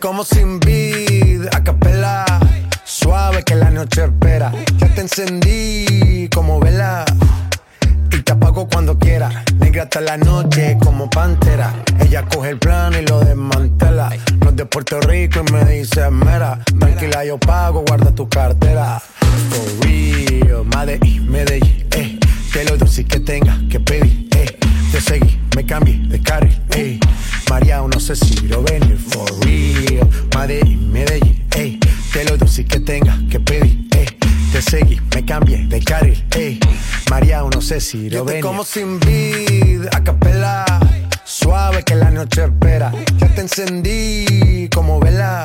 Como sin vid, a capela. Suave que la noche espera. Ya te encendí como vela. Y te apago cuando quiera. Negra hasta la noche como pantera. Ella coge el plano y lo desmantela. No es de Puerto Rico y me dice mera. Tranquila, yo pago, guarda tu cartera. For real, Medellín, Medellín, eh. Que lo dulce que tenga que pedir. Te seguí, me cambié de carril, eh. María, no sé si lo venir, for real. Medellín, Medellín, eh. Que lo dulce que tenga que pedir, eh. Te seguí, me cambié de carril, eh. María, no sé si lo venir. como sin vid, a capela. Suave que la noche espera. Ya te encendí como vela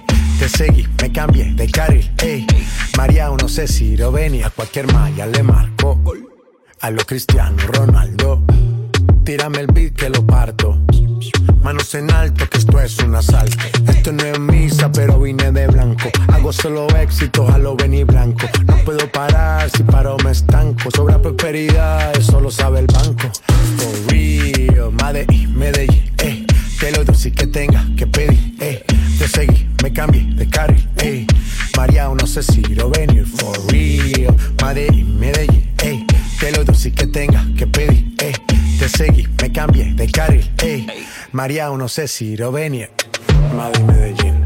te seguí, me cambié de carril, ey. María, no sé si venía, cualquier malla le marco. A lo Cristiano Ronaldo, tírame el beat que lo parto. Manos en alto, que esto es un asalto. Esto no es misa, pero vine de blanco. Hago solo éxito, a lo venir blanco. No puedo parar, si paro me estanco. Sobra prosperidad, eso lo sabe el banco. For real, Medellín, Medellín, eh. Que lo dulce que tenga que pedir, eh. Te seguí, me cambié de carril, eh. María, no sé si lo venir, for real. Medellín, Medellín, eh. Que lo dulce que tenga que pedir, eh. Te seguí, me cambié de carril, eh. María, no sé si lo venir. Madrid, Medellín.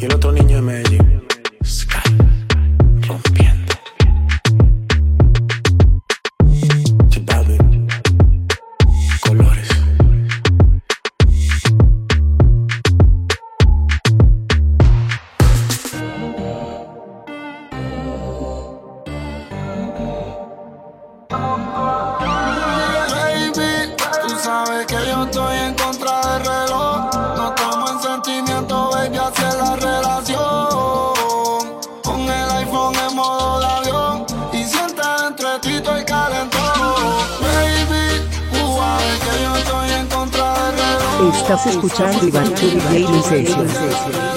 Y el otro niño de Medellín. 谢谢，谢谢。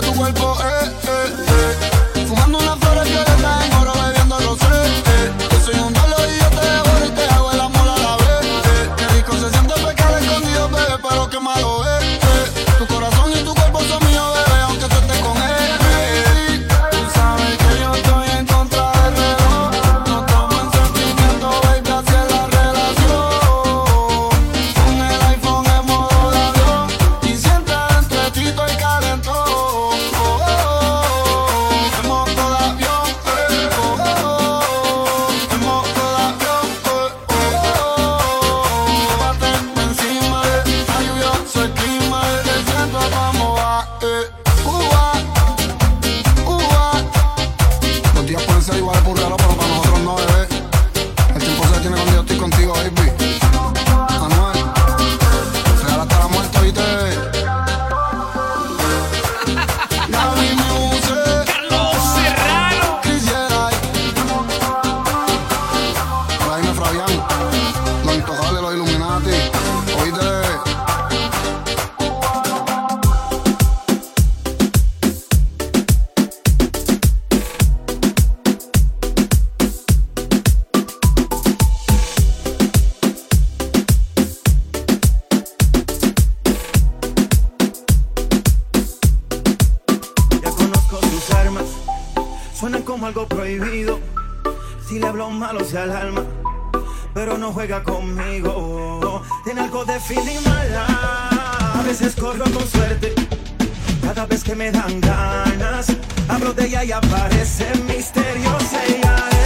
tu cuerpo Suenan como algo prohibido. Si le hablo malo se alarma, pero no juega conmigo. Tiene algo de feeling mala. A veces corro con suerte. Cada vez que me dan ganas, hablo de ella y aparece misteriosa.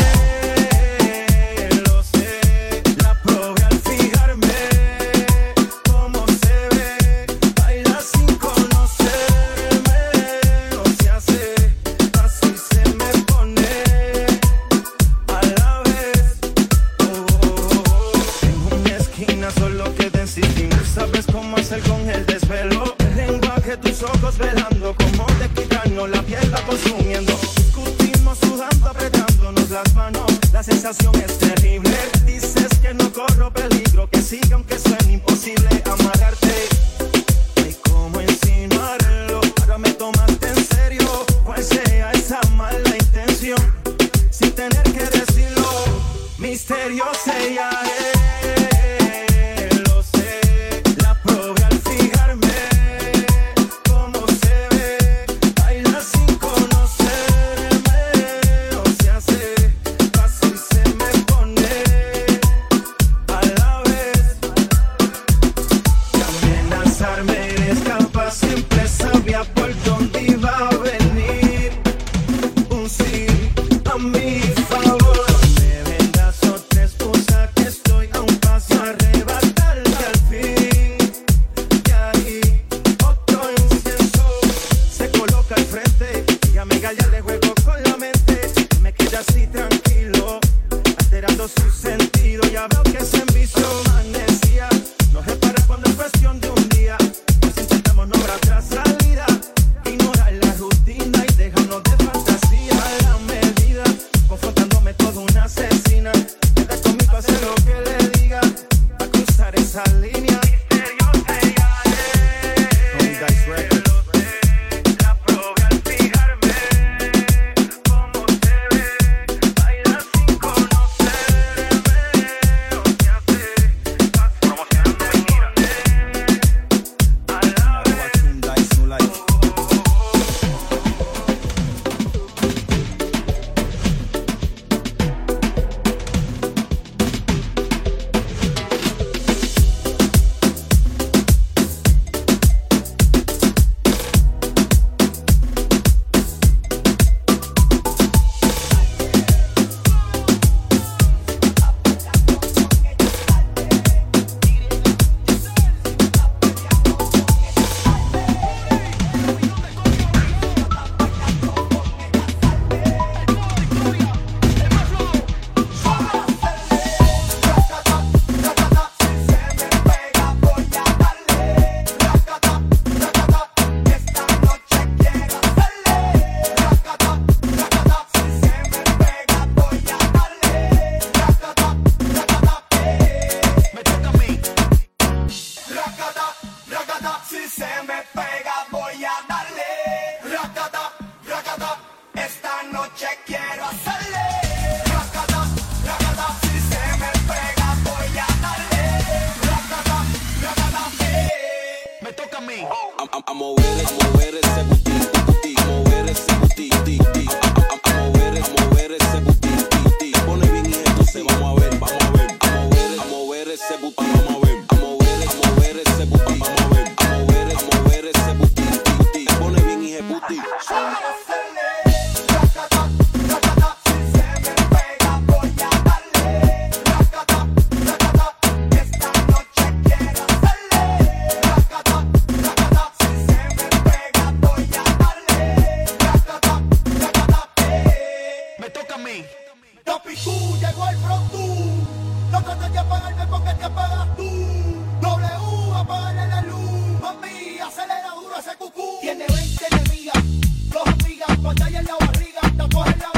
duermes porque te apagas tú. W, apaga la luz. Mami, acelera duro ese cucú. Tiene 20 enemigas, dos amigas, pantalla en la barriga, tatuaje en la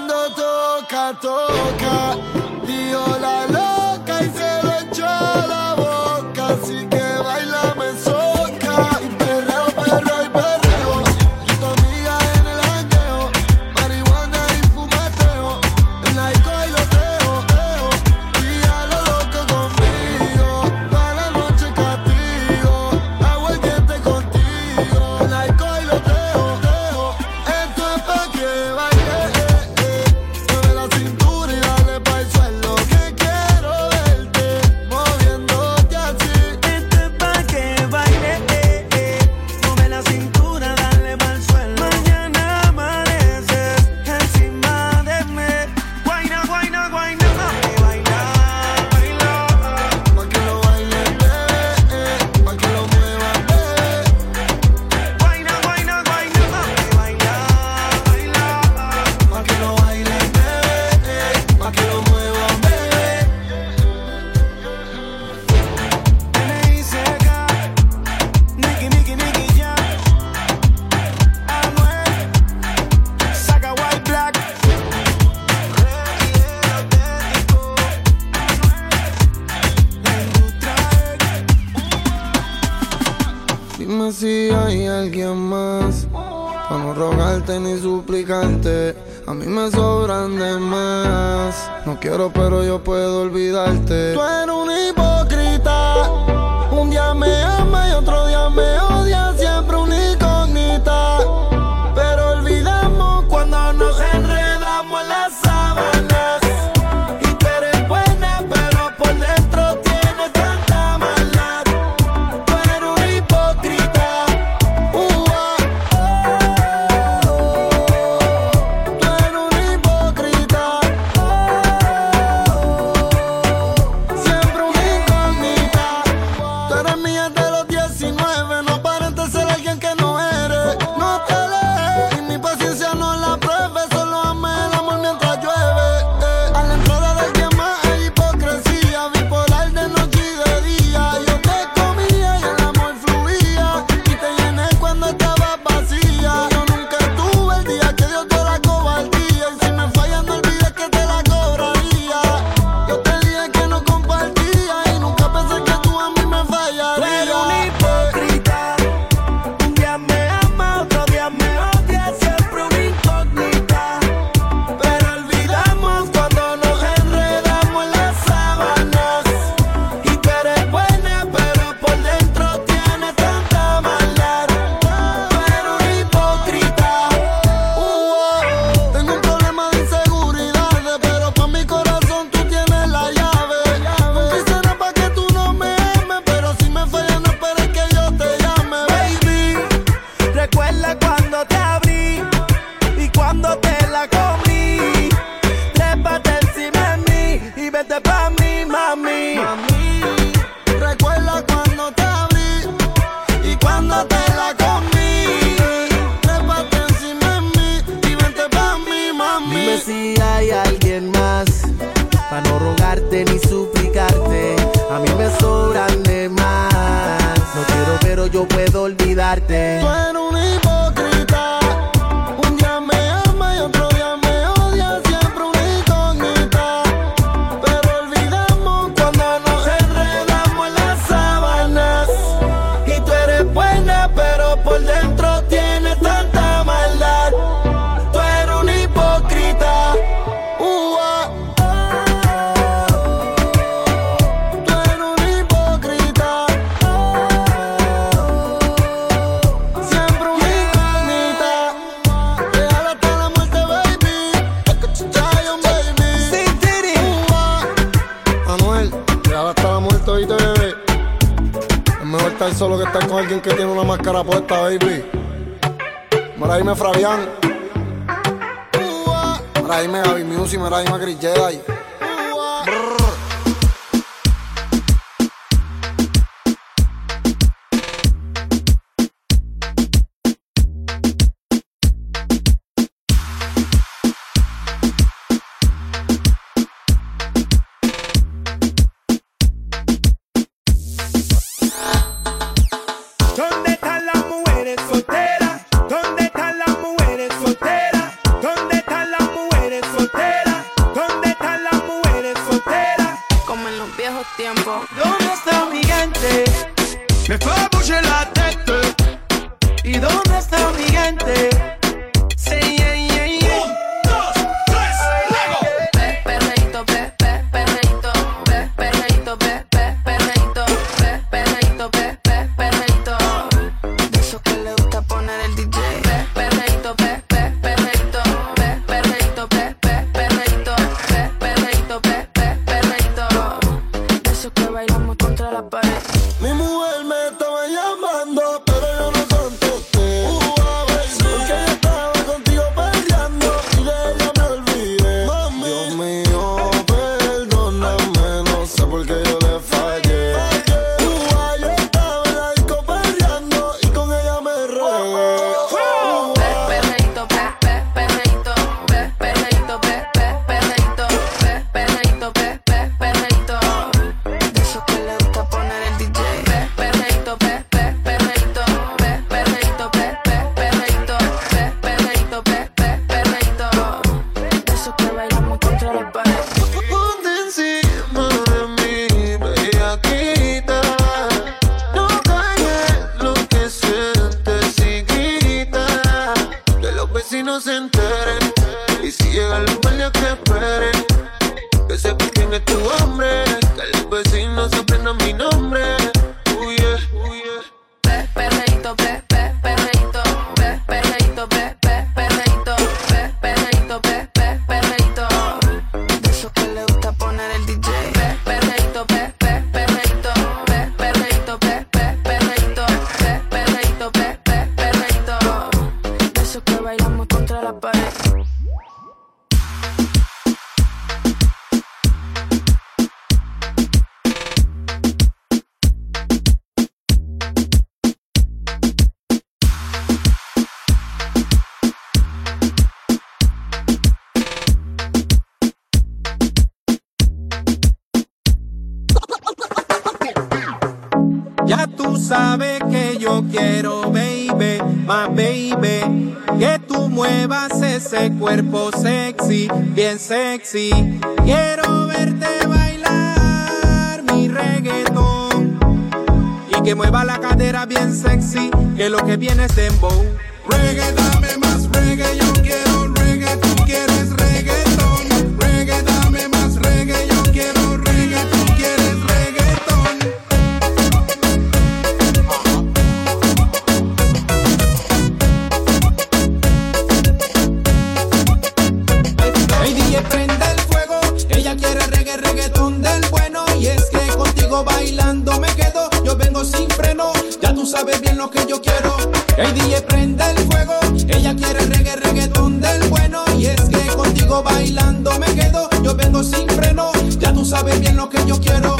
cuando toca, toca, viola. a mí me sobran de más. No quiero, pero yo puedo olvidarte. Tú eres un hipócrita, un día me ama y otro apuesta, baby. Mira, dime Fabián. Mira, dime Gaby Music, mira, dime Chris Ya tú sabes que yo quiero, baby, más baby. Que tú muevas ese cuerpo sexy, bien sexy. Quiero verte bailar mi reggaetón. Y que mueva la cadera bien sexy, que lo que viene es dembow. Reggae, dame más reggae, yo quiero reggae, tú quieres. lo que yo quiero. El DJ prende el fuego. Ella quiere reggae, reggaetón del bueno. Y es que contigo bailando me quedo. Yo vengo sin freno. Ya tú sabes bien lo que yo quiero.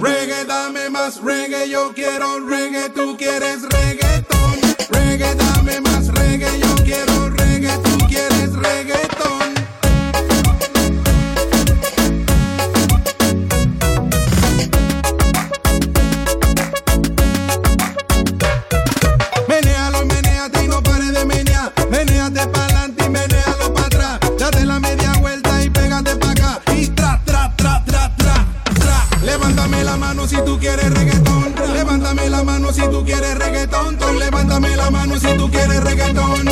Reggae, dame más reggae. Yo quiero reggae. Tú quieres reggae Levántame la mano si tú quieres reggaetón. Levántame la mano si tú quieres reggaetón. Ton. Levántame la mano si tú quieres reggaetón.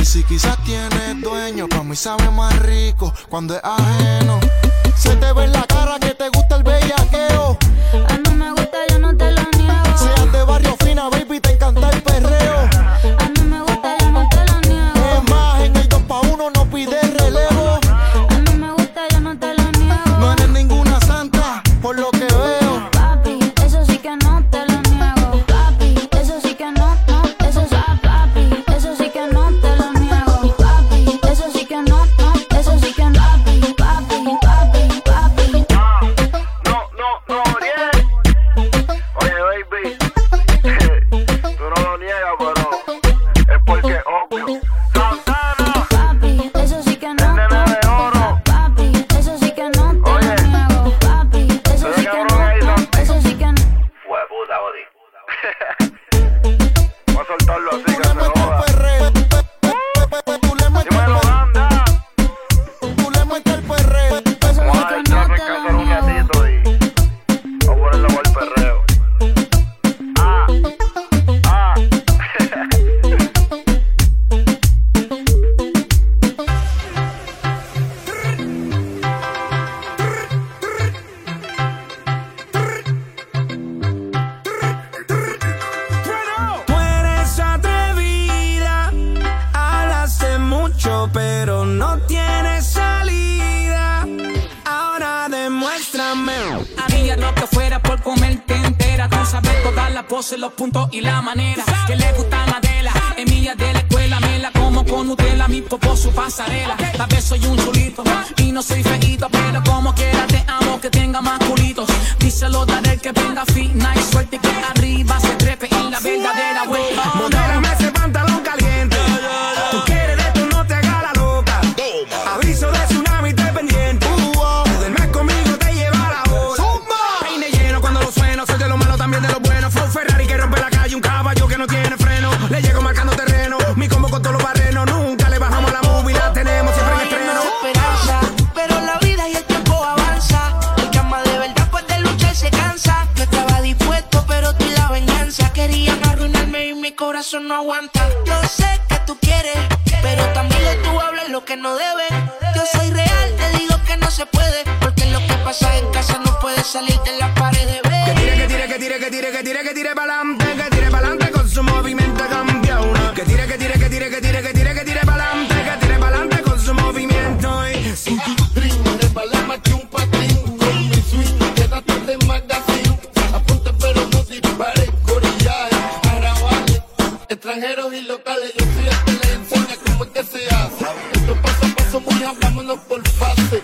Y si quizás tienes dueño, para mí sabe más rico cuando es ajeno. Se te ve en la comerte entera. Con sabes todas las poses, los puntos y la manera. Que le gusta Adela, Emilia de la escuela. Me la como con Nutella, mi popó su pasarela. Tal vez soy un chulito y no soy feito, pero como quiera te amo que tenga más culitos. Díselo, daré que venga fina y suerte que arriba se trepe en la verdadera vuelta. aguanta. Yo sé que tú quieres, pero también tú hablas lo que no debes. Yo soy real, te digo que no se puede, porque lo que pasa en casa no puede salir de las paredes. Que tire, que tire, que tire, que tire, que tire, que tire extranjeros y locales, yo soy el que les enseña cómo es que se hace. Esto paso a paso, muy hablámonos por fase.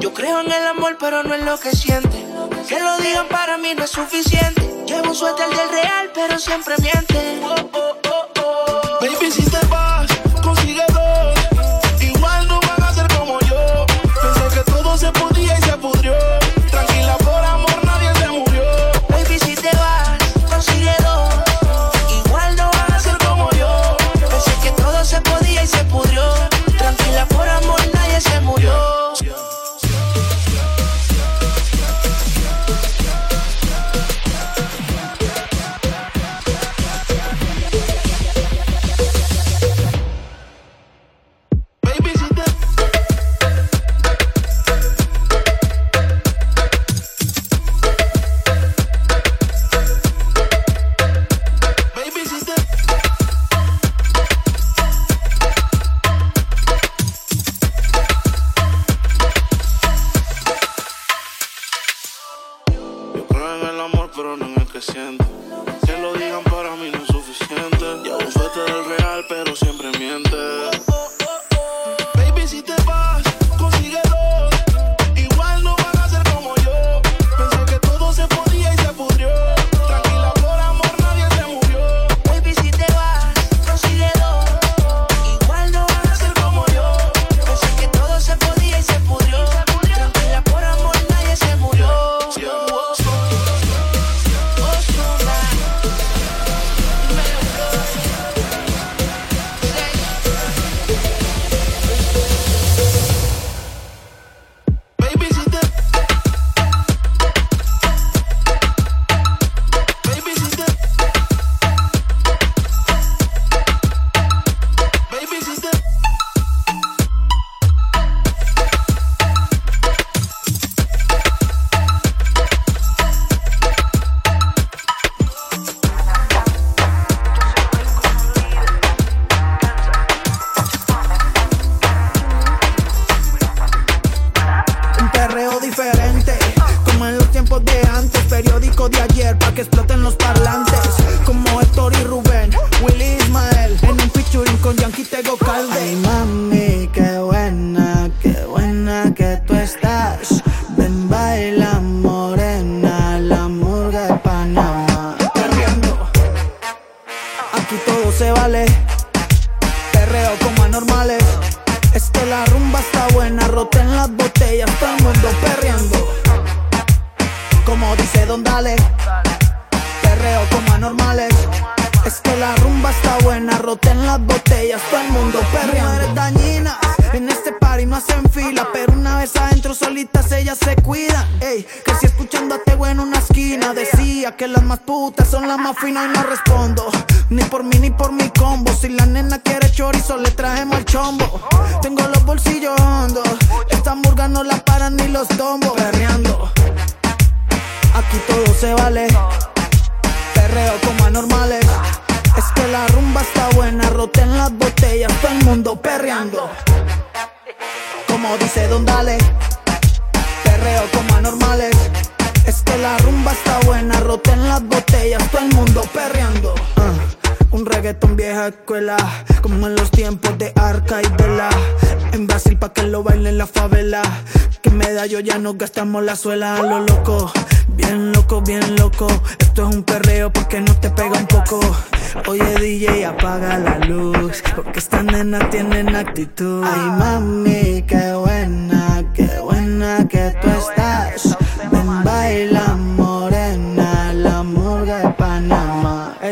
Yo creo en el amor, pero no en lo que siente. Que lo digan para mí no es suficiente. Llevo un suéter del real, pero siempre miente. Perreando. Mujeres dañinas, en este party no hacen fila, pero una vez adentro solitas ellas se cuidan. Ey, que si escuchando a Tego en una esquina, decía que las más putas son las más finas y no respondo. Ni por mí ni por mi combo. Si la nena quiere chorizo, le trajemos el chombo. Tengo los bolsillos hondos, esta murga no la paran ni los tombos. Perreando, aquí todo se vale. Perreo como anormales. La rumba está buena, roten las botellas, todo el mundo perreando. Como dice Don Dale, perreo como anormales. Es que la rumba está buena, roten las botellas, todo el mundo perreando. Un reggaetón vieja escuela, como en los tiempos de Arca y de la. En Brasil pa' que lo baile en la favela. Que medallo ya no gastamos la suela lo loco. Bien loco, bien loco. Esto es un perreo porque no te pega un poco. Oye DJ, apaga la luz. Porque estas nenas tienen actitud. Ay, mami, qué buena, qué buena que tú estás.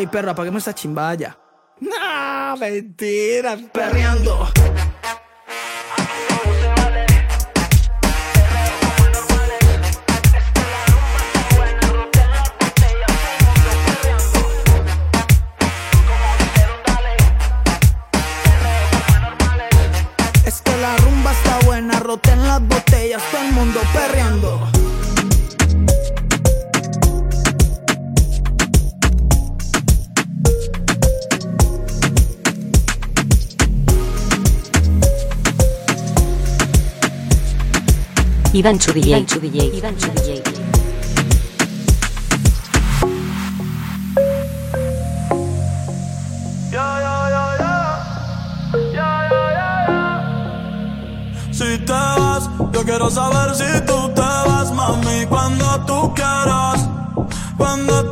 Ey, perra, apaguemos esa chimbaya. Nah, mentira, perreando. Ivanchu DJ. Ivanchu DJ. Ivanchu DJ. Si te vas, yo quiero saber si tú te vas, mami, cuando tú quieras, cuando tú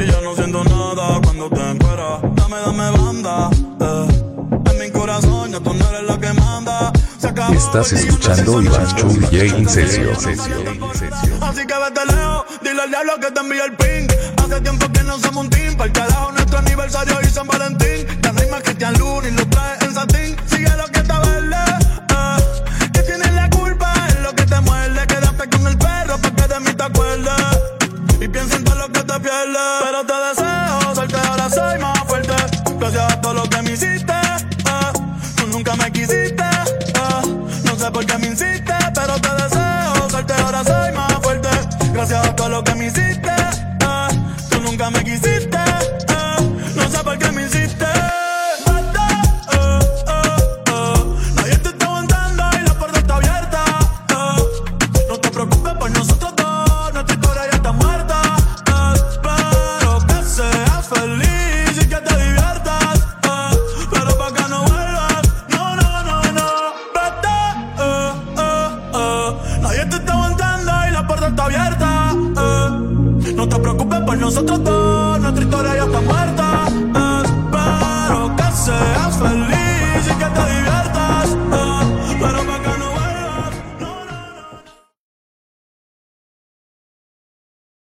Y ya no siento nada cuando te encueras. Dame, dame banda. eh. En mi corazón ya tú no eres la que manda. Se acabó Estás escuchando sé en si sesio. Así que vete lejos, dile al diablo que te envíe el ping. Hace tiempo que no somos un team, para el carajo nuestro aniversario y